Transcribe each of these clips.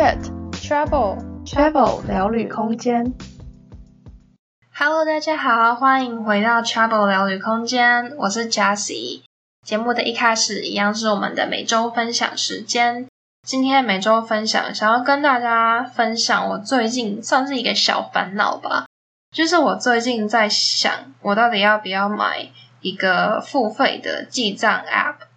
Chat Travel Travel 聊旅空间。Hello，大家好，欢迎回到 Travel 聊旅空间，我是 Jessie。节目的一开始，一样是我们的每周分享时间。今天每周分享，想要跟大家分享我最近算是一个小烦恼吧，就是我最近在想，我到底要不要买一个付费的记账 App。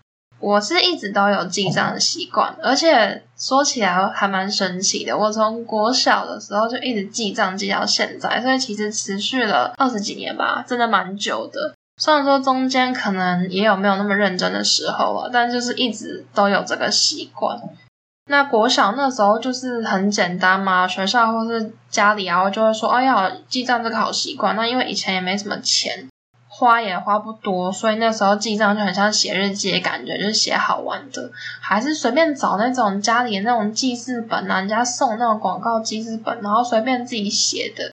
我是一直都有记账的习惯，而且说起来还蛮神奇的。我从国小的时候就一直记账记到现在，所以其实持续了二十几年吧，真的蛮久的。虽然说中间可能也有没有那么认真的时候了，但就是一直都有这个习惯。那国小那时候就是很简单嘛，学校或是家里啊，就会说：“哎呀，记账这个好习惯。”那因为以前也没什么钱。花也花不多，所以那时候记账就很像写日记的感觉，就是写好玩的，还是随便找那种家里的那种记事本啊，人家送那种广告记事本，然后随便自己写的，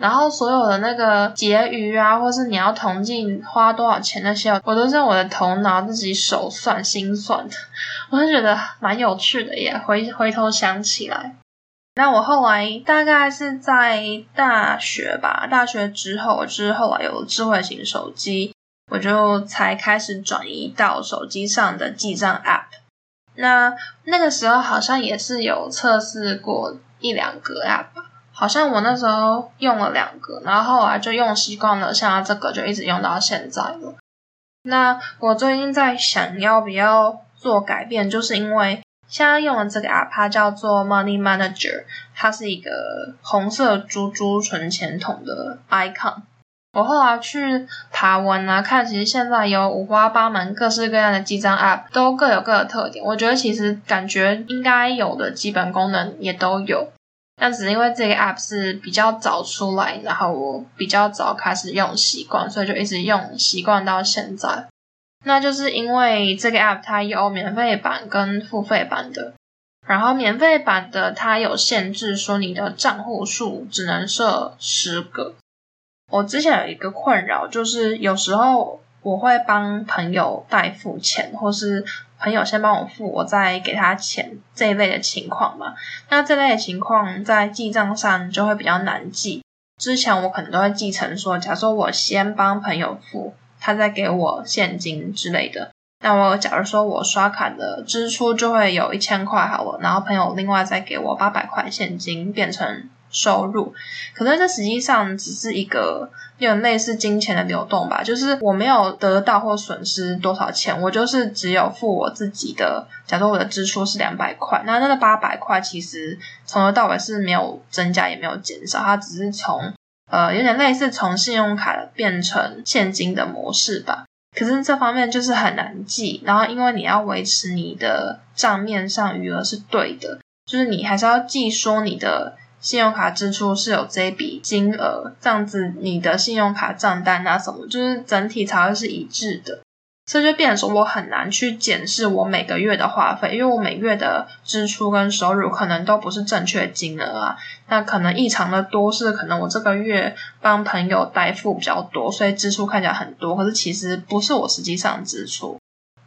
然后所有的那个结余啊，或是你要统计花多少钱那些，我都是用我的头脑自己手算心算的，我就觉得蛮有趣的耶，回回头想起来。那我后来大概是在大学吧，大学之后，之后啊有智慧型手机，我就才开始转移到手机上的记账 App。那那个时候好像也是有测试过一两个 App，好像我那时候用了两个，然后后来就用习惯了，像这个就一直用到现在了。那我最近在想要不要做改变，就是因为。现在用的这个 app，它叫做 Money Manager，它是一个红色猪猪存钱筒的 icon。我后来去爬文啊，看其实现在有五花八门、各式各样的记账 app，都各有各的特点。我觉得其实感觉应该有的基本功能也都有，但只是因为这个 app 是比较早出来，然后我比较早开始用习惯，所以就一直用习惯到现在。那就是因为这个 app 它有免费版跟付费版的，然后免费版的它有限制，说你的账户数只能设十个。我之前有一个困扰，就是有时候我会帮朋友代付钱，或是朋友先帮我付，我再给他钱这一类的情况嘛。那这类的情况在记账上就会比较难记。之前我可能都会记成说，假如说我先帮朋友付。他再给我现金之类的，那我假如说我刷卡的支出就会有一千块好了，然后朋友另外再给我八百块现金变成收入，可是这实际上只是一个有点类似金钱的流动吧，就是我没有得到或损失多少钱，我就是只有付我自己的。假如我的支出是两百块，那那个八百块其实从头到尾是没有增加也没有减少，它只是从。呃，有点类似从信用卡变成现金的模式吧。可是这方面就是很难记，然后因为你要维持你的账面上余额是对的，就是你还是要记说你的信用卡支出是有这笔金额，这样子你的信用卡账单啊什么，就是整体才会是一致的。这就变成说，我很难去检视我每个月的花费，因为我每月的支出跟收入可能都不是正确金额啊。那可能异常的多是，可能我这个月帮朋友代付比较多，所以支出看起来很多，可是其实不是我实际上支出。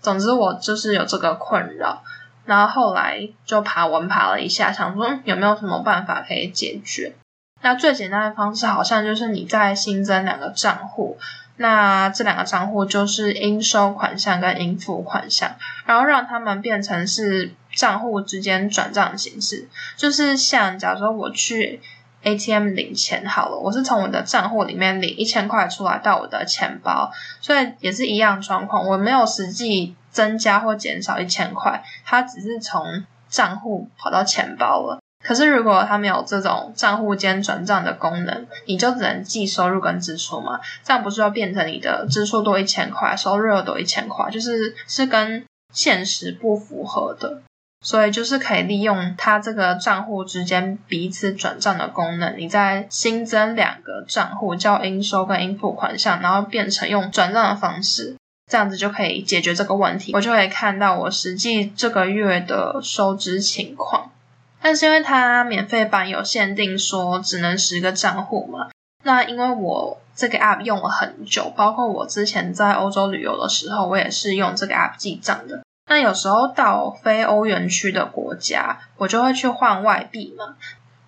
总之，我就是有这个困扰。然后后来就爬文爬了一下，想说有没有什么办法可以解决。那最简单的方式好像就是你再新增两个账户。那这两个账户就是应收款项跟应付款项，然后让他们变成是账户之间转账形式，就是像假如说我去 ATM 领钱好了，我是从我的账户里面领一千块出来到我的钱包，所以也是一样状况，我没有实际增加或减少一千块，它只是从账户跑到钱包了。可是，如果他没有这种账户间转账的功能，你就只能记收入跟支出嘛？这样不是要变成你的支出多一千块，收入又多一千块，就是是跟现实不符合的。所以，就是可以利用它这个账户之间彼此转账的功能，你再新增两个账户，叫应收跟应付款项，然后变成用转账的方式，这样子就可以解决这个问题。我就可以看到我实际这个月的收支情况。但是因为它免费版有限定说只能十个账户嘛，那因为我这个 app 用了很久，包括我之前在欧洲旅游的时候，我也是用这个 app 记账的。那有时候到非欧元区的国家，我就会去换外币嘛。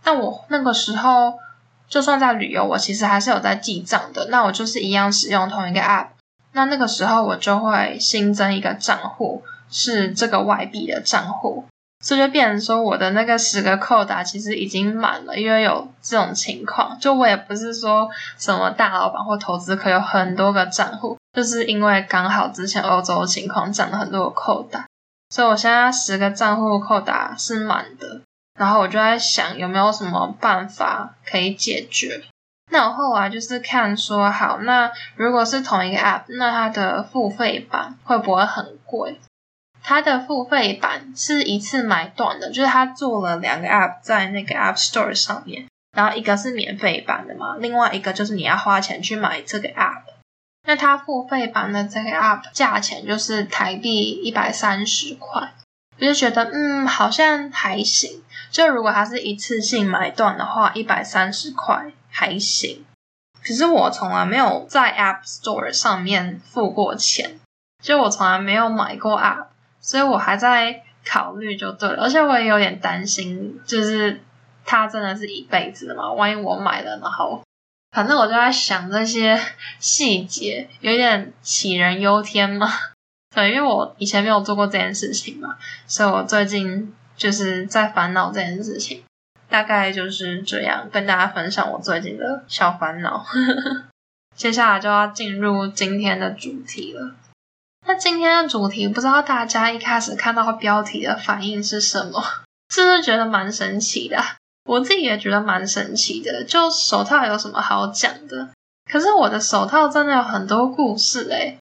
那我那个时候就算在旅游，我其实还是有在记账的。那我就是一样使用同一个 App。那那个时候我就会新增一个账户，是这个外币的账户。所以就变成说，我的那个十个扣打其实已经满了，因为有这种情况。就我也不是说什么大老板或投资客有很多个账户，就是因为刚好之前欧洲的情况涨了很多个扣打，所以我现在十个账户扣打是满的。然后我就在想有没有什么办法可以解决。那我后来就是看说，好，那如果是同一个 App，那它的付费版会不会很贵？它的付费版是一次买断的，就是它做了两个 App 在那个 App Store 上面，然后一个是免费版的嘛，另外一个就是你要花钱去买这个 App。那它付费版的这个 App 价钱就是台币一百三十块，我就觉得嗯好像还行。就如果它是一次性买断的话，一百三十块还行。可是我从来没有在 App Store 上面付过钱，就我从来没有买过 App。所以我还在考虑就对了，而且我也有点担心，就是它真的是一辈子的嘛？万一我买了，然后反正我就在想这些细节，有点杞人忧天嘛。对，因为我以前没有做过这件事情嘛，所以我最近就是在烦恼这件事情。大概就是这样，跟大家分享我最近的小烦恼。接下来就要进入今天的主题了。那今天的主题，不知道大家一开始看到标题的反应是什么？是不是觉得蛮神奇的？我自己也觉得蛮神奇的。就手套有什么好讲的？可是我的手套真的有很多故事诶。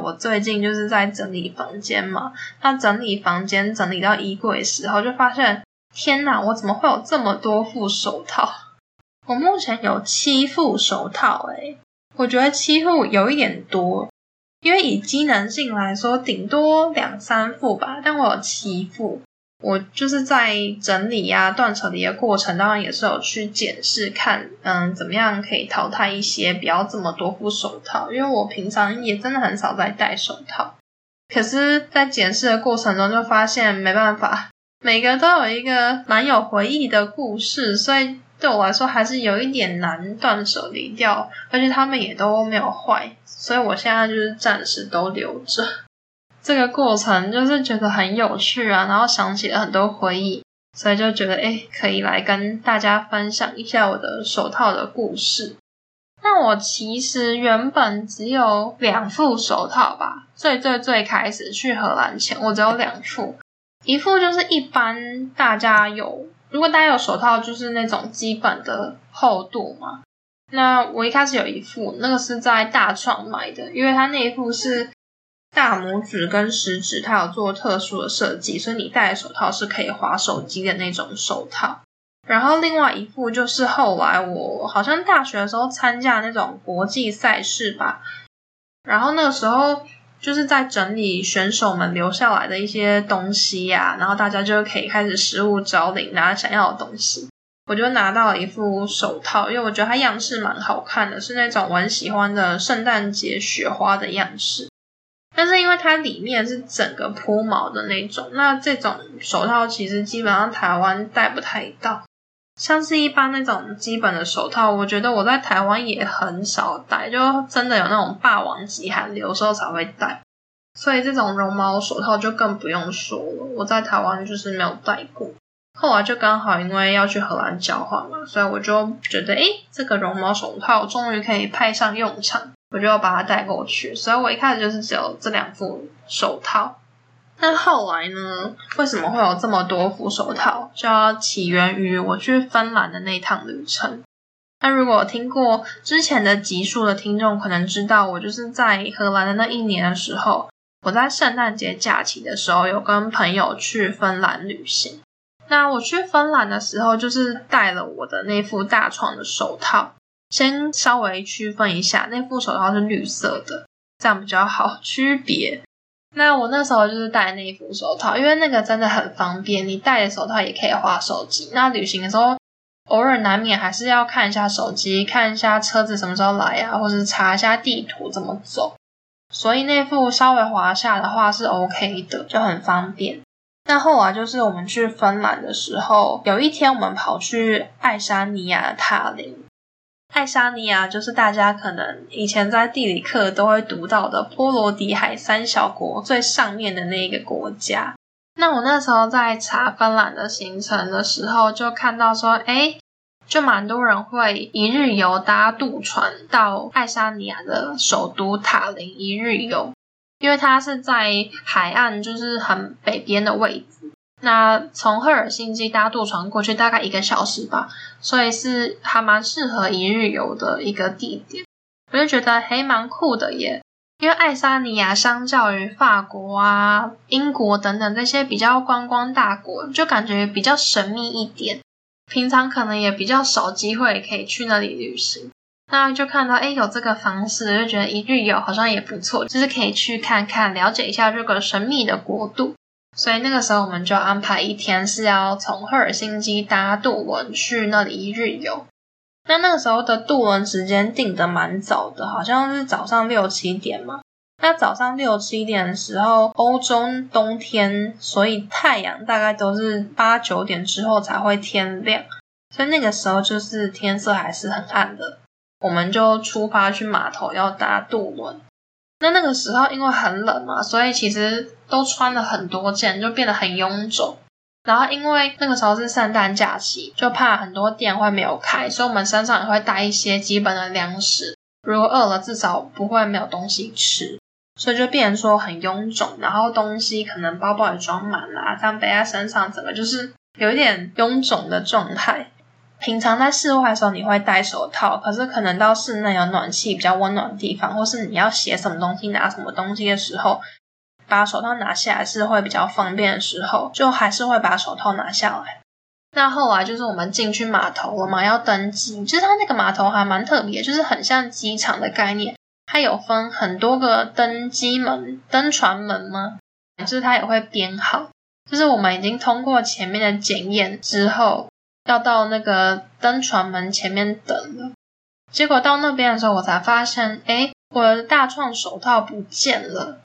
我最近就是在整理房间嘛，那整理房间整理到衣柜时候，就发现天哪，我怎么会有这么多副手套？我目前有七副手套诶，我觉得七副有一点多。因为以机能性来说，顶多两三副吧，但我有七副。我就是在整理呀、断舍离的过程当中，也是有去检视看，嗯，怎么样可以淘汰一些，不要这么多副手套。因为我平常也真的很少在戴手套，可是，在检视的过程中就发现没办法，每个都有一个蛮有回忆的故事，所以。对我来说还是有一点难断舍离掉，而且他们也都没有坏，所以我现在就是暂时都留着。这个过程就是觉得很有趣啊，然后想起了很多回忆，所以就觉得诶，可以来跟大家分享一下我的手套的故事。那我其实原本只有两副手套吧，最最最开始去荷兰前，我只有两副，一副就是一般大家有。如果大家有手套，就是那种基本的厚度嘛。那我一开始有一副，那个是在大创买的，因为它那一副是大拇指跟食指，它有做特殊的设计，所以你戴手套是可以滑手机的那种手套。然后另外一副就是后来我好像大学的时候参加那种国际赛事吧，然后那个时候。就是在整理选手们留下来的一些东西呀、然后大家就可以开始失物招领，拿想要的东西。我就拿到了一副手套，因为我觉得它样式蛮好看的，是那种我很喜欢的圣诞节雪花的样式。但是因为它里面是整个铺毛的那种，那这种手套其实基本上台湾戴不太到。像是一般那种基本的手套，我觉得我在台湾也很少戴，就真的有那种霸王级寒流时候才会戴。所以这种绒毛手套就更不用说了，我在台湾就是没有戴过。后来就刚好因为要去荷兰交换嘛，所以我就觉得，诶，这个绒毛手套终于可以派上用场，我就要把它带过去。所以我一开始就是只有这两副手套。那后来呢？为什么会有这么多副手套？就要起源于我去芬兰的那趟旅程。那如果听过之前的集数的听众，可能知道我就是在荷兰的那一年的时候，我在圣诞节假期的时候有跟朋友去芬兰旅行。那我去芬兰的时候，就是带了我的那副大床的手套。先稍微区分一下，那副手套是绿色的，这样比较好区别。那我那时候就是戴那一副手套，因为那个真的很方便，你戴着手套也可以划手机。那旅行的时候，偶尔难免还是要看一下手机，看一下车子什么时候来啊，或者查一下地图怎么走。所以那副稍微滑下的话是 OK 的，就很方便。那后来就是我们去芬兰的时候，有一天我们跑去爱沙尼亚的塔林。爱沙尼亚就是大家可能以前在地理课都会读到的波罗的海三小国最上面的那一个国家。那我那时候在查芬兰的行程的时候，就看到说，诶，就蛮多人会一日游搭渡船到爱沙尼亚的首都塔林一日游，因为它是在海岸，就是很北边的位置。那从赫尔辛基搭渡船过去大概一个小时吧，所以是还蛮适合一日游的一个地点。我就觉得还蛮酷的耶，因为爱沙尼亚相较于法国啊、英国等等这些比较观光大国，就感觉比较神秘一点。平常可能也比较少机会可以去那里旅行，那就看到诶有这个方式，就觉得一日游好像也不错，就是可以去看看，了解一下这个神秘的国度。所以那个时候我们就安排一天是要从赫尔辛基搭渡轮去那里一日游。那那个时候的渡轮时间定得蛮早的，好像是早上六七点嘛。那早上六七点的时候，欧洲冬天，所以太阳大概都是八九点之后才会天亮，所以那个时候就是天色还是很暗的。我们就出发去码头要搭渡轮。那那个时候因为很冷嘛，所以其实都穿了很多件，就变得很臃肿。然后因为那个时候是圣诞假期，就怕很多店会没有开，所以我们身上也会带一些基本的粮食，如果饿了至少不会没有东西吃。所以就变成说很臃肿，然后东西可能包包也装满了，这样背在身上，整个就是有一点臃肿的状态。平常在室外的时候，你会戴手套，可是可能到室内有暖气、比较温暖的地方，或是你要写什么东西、拿什么东西的时候，把手套拿下来是会比较方便的时候，就还是会把手套拿下来。那后来就是我们进去码头了嘛，要登机。其实它那个码头还蛮特别，就是很像机场的概念，它有分很多个登机门、登船门吗？就是它也会编号，就是我们已经通过前面的检验之后。要到那个登船门前面等了，结果到那边的时候，我才发现，诶，我的大创手套不见了。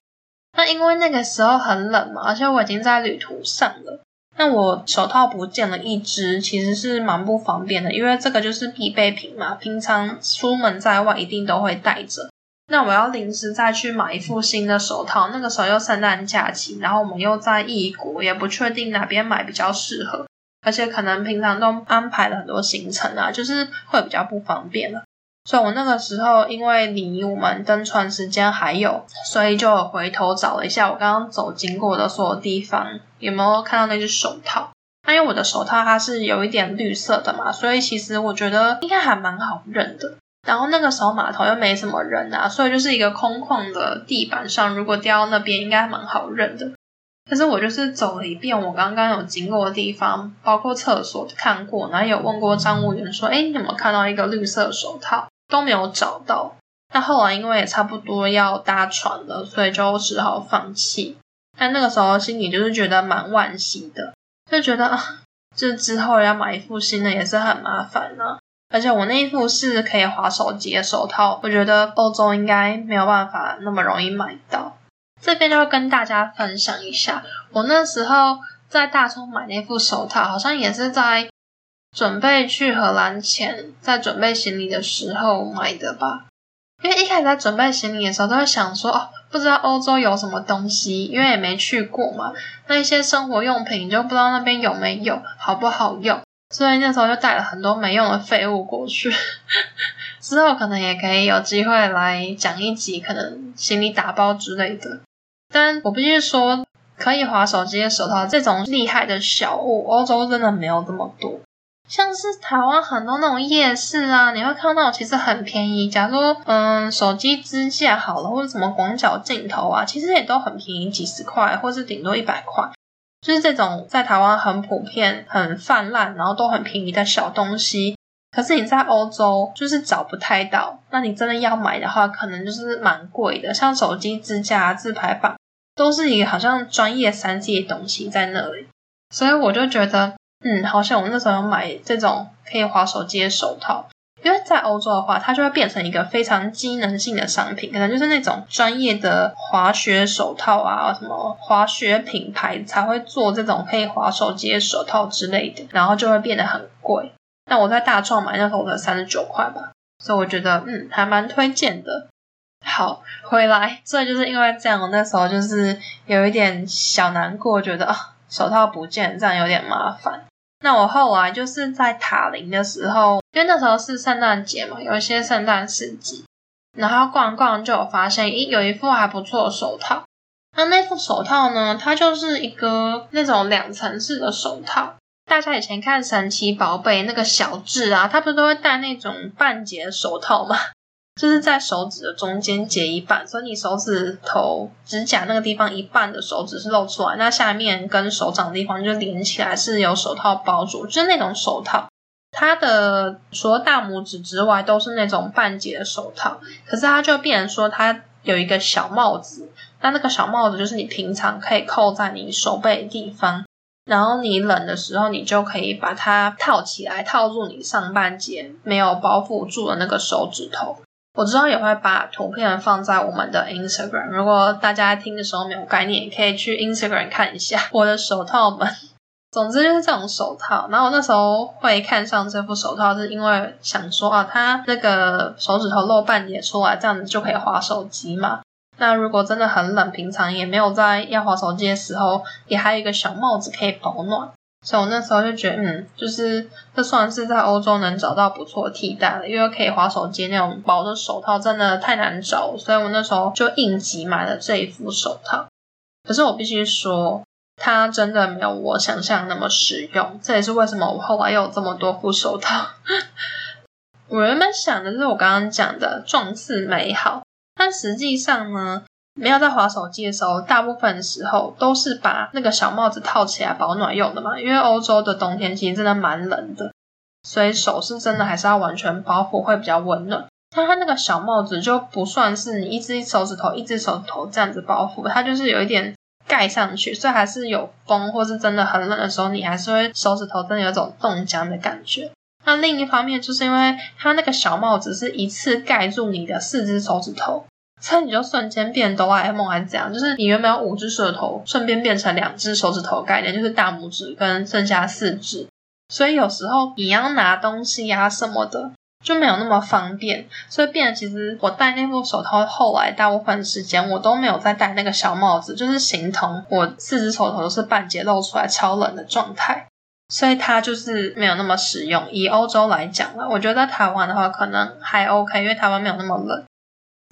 那因为那个时候很冷嘛，而且我已经在旅途上了，那我手套不见了一只，其实是蛮不方便的，因为这个就是必备品嘛，平常出门在外一定都会带着。那我要临时再去买一副新的手套，那个时候又圣诞假期，然后我们又在异国，也不确定哪边买比较适合。而且可能平常都安排了很多行程啊，就是会比较不方便了。所以我那个时候因为离我们登船时间还有，所以就回头找了一下我刚刚走经过的所有地方，有没有看到那只手套？因为我的手套它是有一点绿色的嘛，所以其实我觉得应该还蛮好认的。然后那个时候码头又没什么人啊，所以就是一个空旷的地板上，如果掉到那边应该蛮好认的。可是我就是走了一遍我刚刚有经过的地方，包括厕所看过，然后有问过站务员说：“哎，你有没有看到一个绿色手套？”都没有找到。那后来因为也差不多要搭船了，所以就只好放弃。但那个时候心里就是觉得蛮惋惜的，就觉得啊，这之后要买一副新的也是很麻烦呢。而且我那一副是可以滑手机的手套，我觉得欧洲应该没有办法那么容易买到。这边就会跟大家分享一下，我那时候在大冲买那副手套，好像也是在准备去荷兰前，在准备行李的时候买的吧。因为一开始在准备行李的时候，都会想说，哦，不知道欧洲有什么东西，因为也没去过嘛。那一些生活用品就不知道那边有没有，好不好用，所以那时候就带了很多没用的废物过去。之后可能也可以有机会来讲一集，可能行李打包之类的。但我必须说，可以滑手机的手套这种厉害的小物，欧洲真的没有这么多。像是台湾很多那种夜市啊，你会看到其实很便宜。假如说，嗯，手机支架好了，或者什么广角镜头啊，其实也都很便宜，几十块，或是顶多一百块。就是这种在台湾很普遍、很泛滥，然后都很便宜的小东西。可是你在欧洲就是找不太到，那你真的要买的话，可能就是蛮贵的。像手机支架、自拍棒，都是一个好像专业三 C 的东西在那里。所以我就觉得，嗯，好像我那时候买这种可以滑手机的手套，因为在欧洲的话，它就会变成一个非常机能性的商品，可能就是那种专业的滑雪手套啊，什么滑雪品牌才会做这种可以滑手机的手套之类的，然后就会变得很贵。那我在大创买那时候才三十九块吧，所以我觉得嗯还蛮推荐的。好，回来，所以就是因为这样，我那时候就是有一点小难过，觉得手套不见，这样有点麻烦。那我后来就是在塔林的时候，因为那时候是圣诞节嘛，有一些圣诞市集，然后逛逛就有发现，咦，有一副还不错的手套。那那副手套呢，它就是一个那种两层式的手套。大家以前看神奇宝贝那个小智啊，他不是都会戴那种半截手套吗？就是在手指的中间截一半，所以你手指头指甲那个地方一半的手指是露出来，那下面跟手掌的地方就连起来是有手套包住，就是那种手套。它的除了大拇指之外都是那种半截的手套，可是它就变成说它有一个小帽子，那那个小帽子就是你平常可以扣在你手背的地方，然后你冷的时候你就可以把它套起来，套住你上半截没有包覆住的那个手指头。我之后也会把图片放在我们的 Instagram，如果大家听的时候没有概念，也可以去 Instagram 看一下 我的手套们。总之就是这种手套，然后我那时候会看上这副手套，是因为想说啊，它那个手指头露半截出来，这样子就可以滑手机嘛。那如果真的很冷，平常也没有在要滑手机的时候，也还有一个小帽子可以保暖。所以我那时候就觉得，嗯，就是这算是在欧洲能找到不错替代了，因为可以滑手机那种薄的手套真的太难找，所以我那时候就应急买了这一副手套。可是我必须说，它真的没有我想象那么实用，这也是为什么我后来又有这么多副手套。我原本想的是我刚刚讲的状似美好，但实际上呢？没有在滑手机的时候，大部分时候都是把那个小帽子套起来保暖用的嘛。因为欧洲的冬天其实真的蛮冷的，所以手是真的还是要完全包覆会比较温暖。但它那个小帽子就不算是你一只手指头一只手指头这样子包覆，它就是有一点盖上去，所以还是有风或是真的很冷的时候，你还是会手指头真的有种冻僵的感觉。那另一方面就是因为它那个小帽子是一次盖住你的四只手指头。所以你就瞬间变哆啦 A 梦还是怎样？就是你原本有五只手指头，顺便变成两只手指头的概念，就是大拇指跟剩下四只。所以有时候你要拿东西呀、什么的，就没有那么方便。所以变得其实我戴那副手套，后来大部分时间我都没有再戴那个小帽子，就是形同我四只手头都是半截露出来，超冷的状态。所以它就是没有那么实用。以欧洲来讲了，我觉得在台湾的话可能还 OK，因为台湾没有那么冷。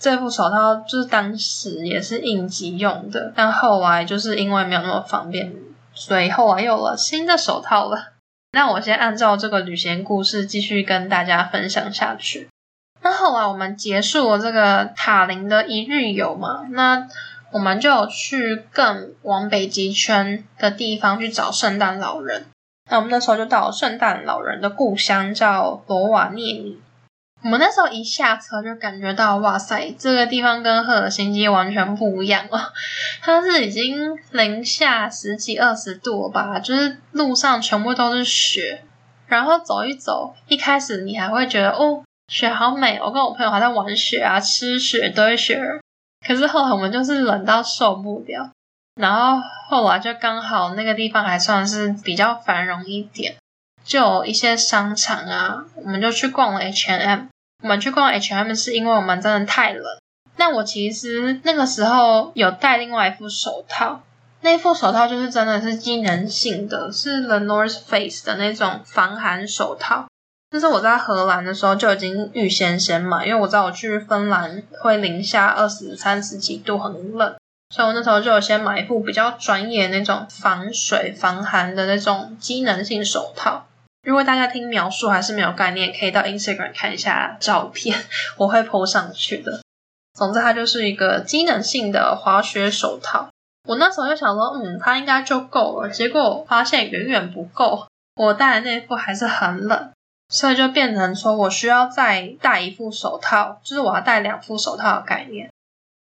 这副手套就是当时也是应急用的，但后来就是因为没有那么方便，所以后来又有了新的手套了。那我先按照这个旅行故事继续跟大家分享下去。那后来我们结束了这个塔林的一日游嘛，那我们就去更往北极圈的地方去找圣诞老人。那我们那时候就到了圣诞老人的故乡，叫罗瓦涅米。我们那时候一下车就感觉到，哇塞，这个地方跟赫尔辛基完全不一样哦。它是已经零下十几二十度了吧，就是路上全部都是雪，然后走一走，一开始你还会觉得哦，雪好美，我跟我朋友还在玩雪啊，吃雪堆雪。可是后来我们就是冷到受不了，然后后来就刚好那个地方还算是比较繁荣一点，就有一些商场啊，我们就去逛了 H&M。我们去逛 H&M 是因为我们真的太冷。那我其实那个时候有带另外一副手套，那副手套就是真的是机能性的，是 The North Face 的那种防寒手套。但是我在荷兰的时候就已经预先先买，因为我知道我去芬兰会零下二十三十几度，很冷，所以我那时候就有先买一副比较专业那种防水防寒的那种机能性手套。如果大家听描述还是没有概念，可以到 Instagram 看一下照片，我会 po 上去的。总之，它就是一个机能性的滑雪手套。我那时候就想说，嗯，它应该就够了。结果发现远远不够，我戴的那副还是很冷，所以就变成说我需要再戴一副手套，就是我要戴两副手套的概念。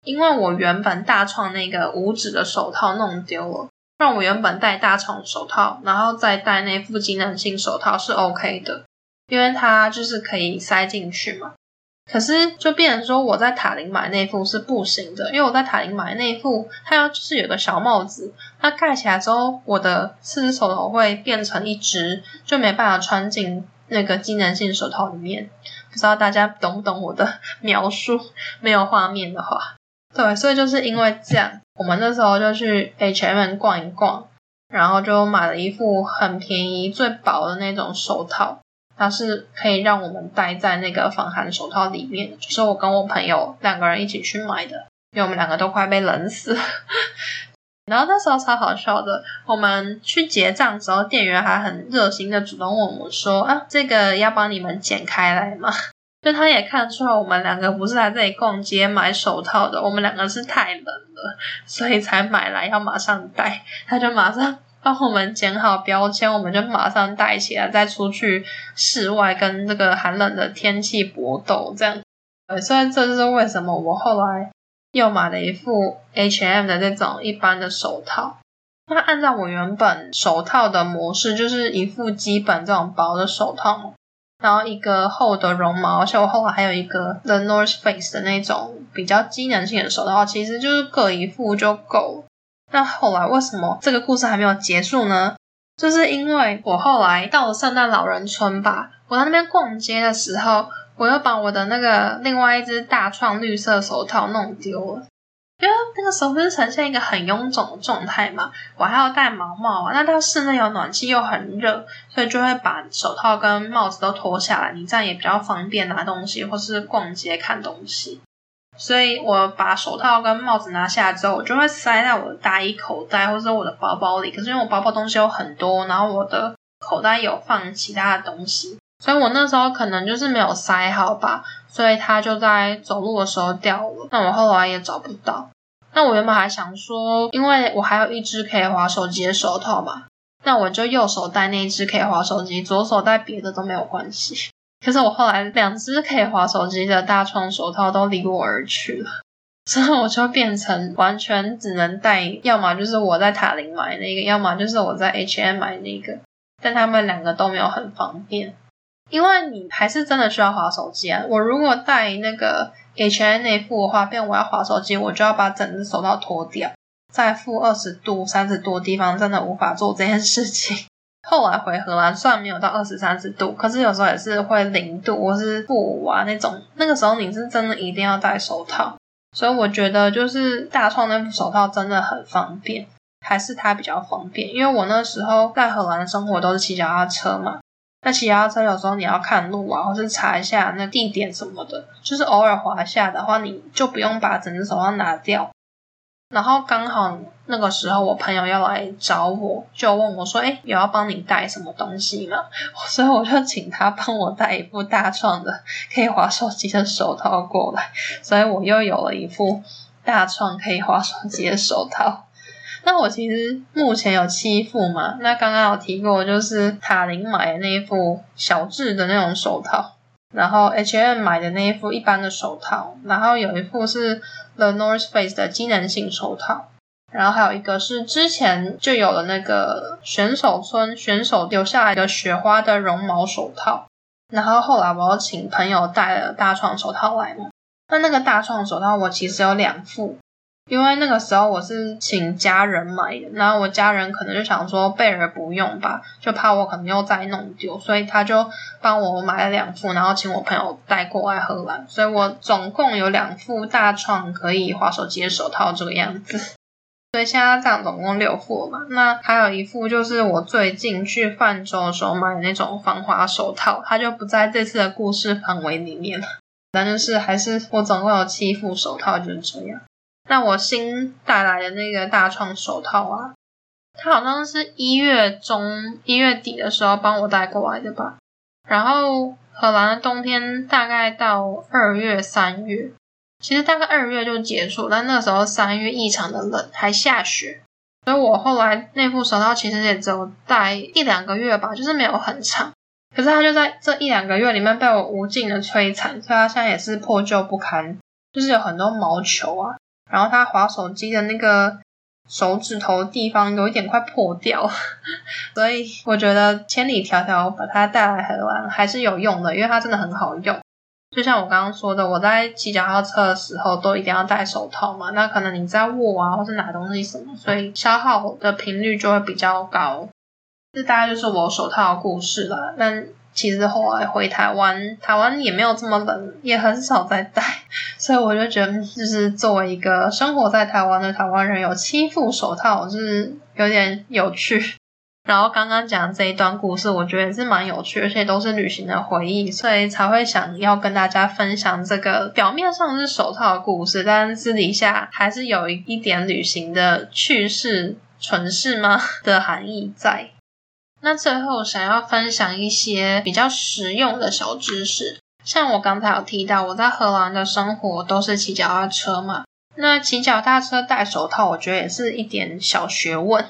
因为我原本大创那个五指的手套弄丢了。让我原本戴大创手套，然后再戴那副机能性手套是 OK 的，因为它就是可以塞进去嘛。可是就变成说我在塔林买那副是不行的，因为我在塔林买那副，它要就是有个小帽子，它盖起来之后，我的四只手头会变成一只，就没办法穿进那个机能性手套里面。不知道大家懂不懂我的描述？没有画面的话，对，所以就是因为这样，我们那时候就去 H&M 逛一逛，然后就买了一副很便宜、最薄的那种手套。它是可以让我们戴在那个防寒手套里面，就是我跟我朋友两个人一起去买的，因为我们两个都快被冷死了。然后那时候超好笑的，我们去结账的时候，店员还很热心的主动问我说：“啊，这个要帮你们剪开来吗？”就他也看出来我们两个不是来这里逛街买手套的，我们两个是太冷了，所以才买来要马上戴。他就马上。帮我们剪好标签，我们就马上戴起来，再出去室外跟这个寒冷的天气搏斗。这样，呃，所以这就是为什么我后来又买了一副 H&M 的这种一般的手套。那按照我原本手套的模式，就是一副基本这种薄的手套，然后一个厚的绒毛，而且我后来还有一个 The North Face 的那种比较机能性的手套，其实就是各一副就够。那后来为什么这个故事还没有结束呢？就是因为我后来到了圣诞老人村吧，我在那边逛街的时候，我又把我的那个另外一只大创绿色手套弄丢了。因为那个时候不是呈现一个很臃肿的状态嘛，我还要戴毛帽啊，那它室内有暖气又很热，所以就会把手套跟帽子都脱下来，你这样也比较方便拿东西或是逛街看东西。所以我把手套跟帽子拿下来之后，我就会塞在我的大衣口袋或者我的包包里。可是因为我包包东西有很多，然后我的口袋有放其他的东西，所以我那时候可能就是没有塞好吧，所以它就在走路的时候掉了。那我后来也找不到。那我原本还想说，因为我还有一只可以滑手机的手套嘛，那我就右手戴那一只可以滑手机，左手戴别的都没有关系。可是我后来两只可以滑手机的大创手套都离我而去了，所以我就变成完全只能戴，要么就是我在塔林买那个，要么就是我在 H&M 买那个，但他们两个都没有很方便，因为你还是真的需要滑手机啊。我如果戴那个 H&M 那副的话，变我要滑手机，我就要把整只手套脱掉，在负二十度、三十度的地方真的无法做这件事情。后来回荷兰，虽然没有到二十三十度，可是有时候也是会零度或是负五啊那种。那个时候你是真的一定要戴手套，所以我觉得就是大创那副手套真的很方便，还是它比较方便。因为我那时候在荷兰生活都是骑脚踏车嘛，那骑脚踏车有时候你要看路啊，或是查一下那地点什么的，就是偶尔滑下的话，你就不用把整只手套拿掉。然后刚好那个时候，我朋友要来找我，就问我说：“诶，有要帮你带什么东西吗？” 所以我就请他帮我带一副大创的可以滑手机的手套过来，所以我又有了一副大创可以滑手机的手套。那我其实目前有七副嘛，那刚刚有提过，就是塔林买的那一副小智的那种手套。然后 H&M 买的那一副一般的手套，然后有一副是 The North Face 的机能性手套，然后还有一个是之前就有了那个选手村选手留下来的雪花的绒毛手套，然后后来我又请朋友带了大创手套来嘛，那那个大创手套我其实有两副。因为那个时候我是请家人买的，然后我家人可能就想说备而不用吧，就怕我可能又再弄丢，所以他就帮我买了两副，然后请我朋友带过来荷兰，所以我总共有两副大创可以滑手机的手套这个样子，所以现在这样总共六副嘛，那还有一副就是我最近去泛舟的时候买的那种防滑手套，它就不在这次的故事范围里面了，但就是还是我总共有七副手套就是这样。那我新带来的那个大创手套啊，它好像是一月中一月底的时候帮我带过来的吧。然后荷兰的冬天大概到二月三月，其实大概二月就结束，但那时候三月异常的冷，还下雪，所以我后来那副手套其实也只有戴一两个月吧，就是没有很长。可是它就在这一两个月里面被我无尽的摧残，所以它现在也是破旧不堪，就是有很多毛球啊。然后它滑手机的那个手指头地方有一点快破掉，所以我觉得千里迢迢把它带来荷兰还是有用的，因为它真的很好用。就像我刚刚说的，我在骑脚踏车的时候都一定要戴手套嘛，那可能你在握啊，或是拿东西什么，所以消耗的频率就会比较高。这大概就是我手套的故事了。那其实后来回台湾，台湾也没有这么冷，也很少再戴，所以我就觉得，就是作为一个生活在台湾的台湾人，有七副手套，就是有点有趣。然后刚刚讲这一段故事，我觉得也是蛮有趣，而且都是旅行的回忆，所以才会想要跟大家分享这个表面上是手套的故事，但私底下还是有一点旅行的趣事、蠢事吗 的含义在。那最后想要分享一些比较实用的小知识，像我刚才有提到，我在荷兰的生活都是骑脚踏车嘛，那骑脚踏车戴手套，我觉得也是一点小学问。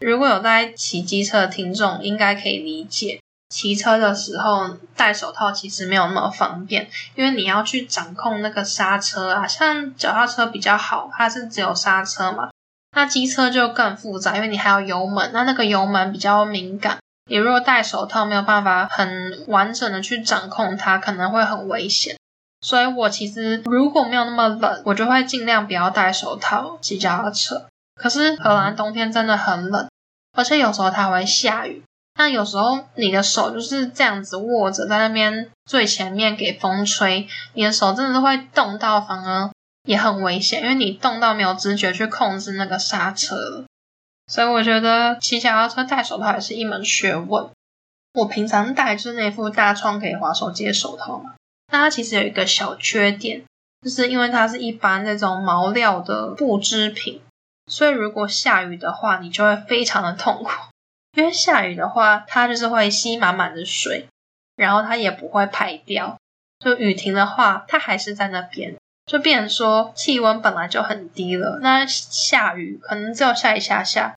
如果有在骑机车的听众，应该可以理解，骑车的时候戴手套其实没有那么方便，因为你要去掌控那个刹车啊。像脚踏车比较好，它是只有刹车嘛，那机车就更复杂，因为你还有油门，那那个油门比较敏感，你如果戴手套没有办法很完整的去掌控它，可能会很危险。所以我其实如果没有那么冷，我就会尽量不要戴手套骑脚踏车。可是荷兰冬天真的很冷，而且有时候它会下雨。那有时候你的手就是这样子握着，在那边最前面给风吹，你的手真的是会冻到，反而也很危险，因为你动到没有知觉去控制那个刹车了。所以我觉得骑小轿车戴手套也是一门学问。我平常戴就是那副大创可以滑手机的手套嘛，那它其实有一个小缺点，就是因为它是一般那种毛料的布织品。所以如果下雨的话，你就会非常的痛苦，因为下雨的话，它就是会吸满满的水，然后它也不会排掉。就雨停的话，它还是在那边，就变成说气温本来就很低了，那下雨可能只有下一下下。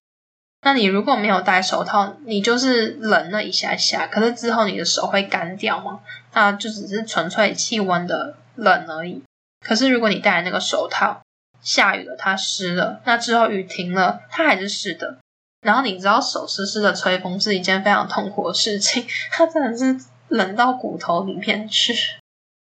那你如果没有戴手套，你就是冷了一下下，可是之后你的手会干掉嘛，那就只是纯粹气温的冷而已。可是如果你戴那个手套，下雨了，它湿了。那之后雨停了，它还是湿的。然后你知道手湿湿的吹风是一件非常痛苦的事情，它真的是冷到骨头里面去。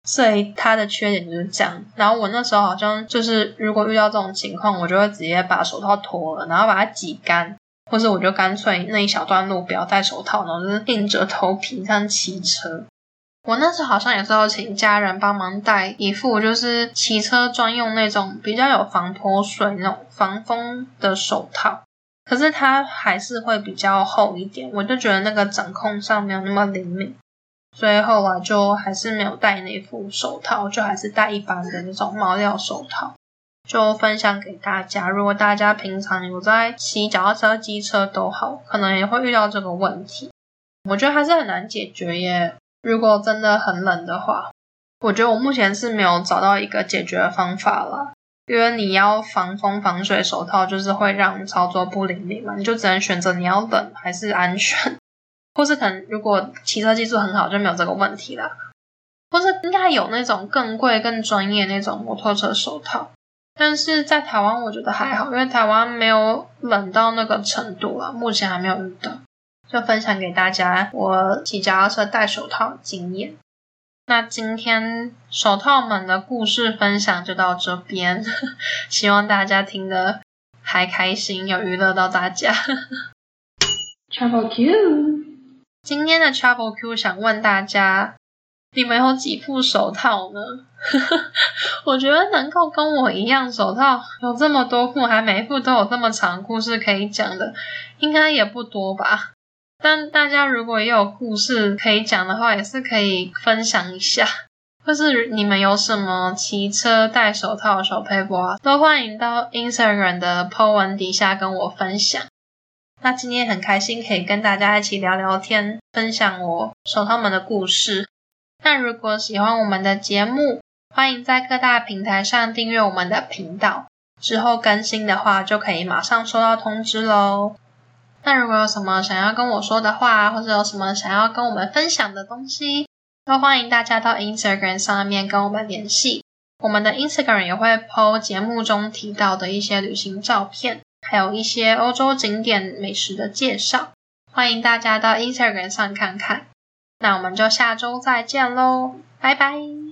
所以它的缺点就是这样。然后我那时候好像就是，如果遇到这种情况，我就会直接把手套脱了，然后把它挤干，或是我就干脆那一小段路不要戴手套，然后就是硬着头皮这样骑车。我那时候好像也是要请家人帮忙带一副，就是骑车专用那种比较有防泼水、那种防风的手套，可是它还是会比较厚一点，我就觉得那个掌控上没有那么灵敏，所以后来就还是没有戴那副手套，就还是戴一般的那种毛料手套，就分享给大家。如果大家平常有在骑脚踏车、机车都好，可能也会遇到这个问题，我觉得还是很难解决耶。如果真的很冷的话，我觉得我目前是没有找到一个解决的方法了。因为你要防风防水手套，就是会让操作不灵敏嘛，你就只能选择你要冷还是安全，或是可能如果骑车技术很好就没有这个问题了，或是应该有那种更贵更专业那种摩托车手套，但是在台湾我觉得还好，因为台湾没有冷到那个程度啊，目前还没有遇到。就分享给大家我骑脚踏车戴手套经验。那今天手套们的故事分享就到这边，希望大家听得还开心，有娱乐到大家。Travel Q，今天的 Travel Q 想问大家，你们有几副手套呢？我觉得能够跟我一样手套有这么多副，还每一副都有这么长故事可以讲的，应该也不多吧。但大家如果也有故事可以讲的话，也是可以分享一下，或是你们有什么骑车戴手套的小撇步啊，都欢迎到 Instagram 的 po 文底下跟我分享。那今天很开心可以跟大家一起聊聊天，分享我手套们的故事。那如果喜欢我们的节目，欢迎在各大平台上订阅我们的频道，之后更新的话就可以马上收到通知喽。那如果有什么想要跟我说的话，或者有什么想要跟我们分享的东西，都欢迎大家到 Instagram 上面跟我们联系。我们的 Instagram 也会 po 节目中提到的一些旅行照片，还有一些欧洲景点美食的介绍，欢迎大家到 Instagram 上看看。那我们就下周再见喽，拜拜。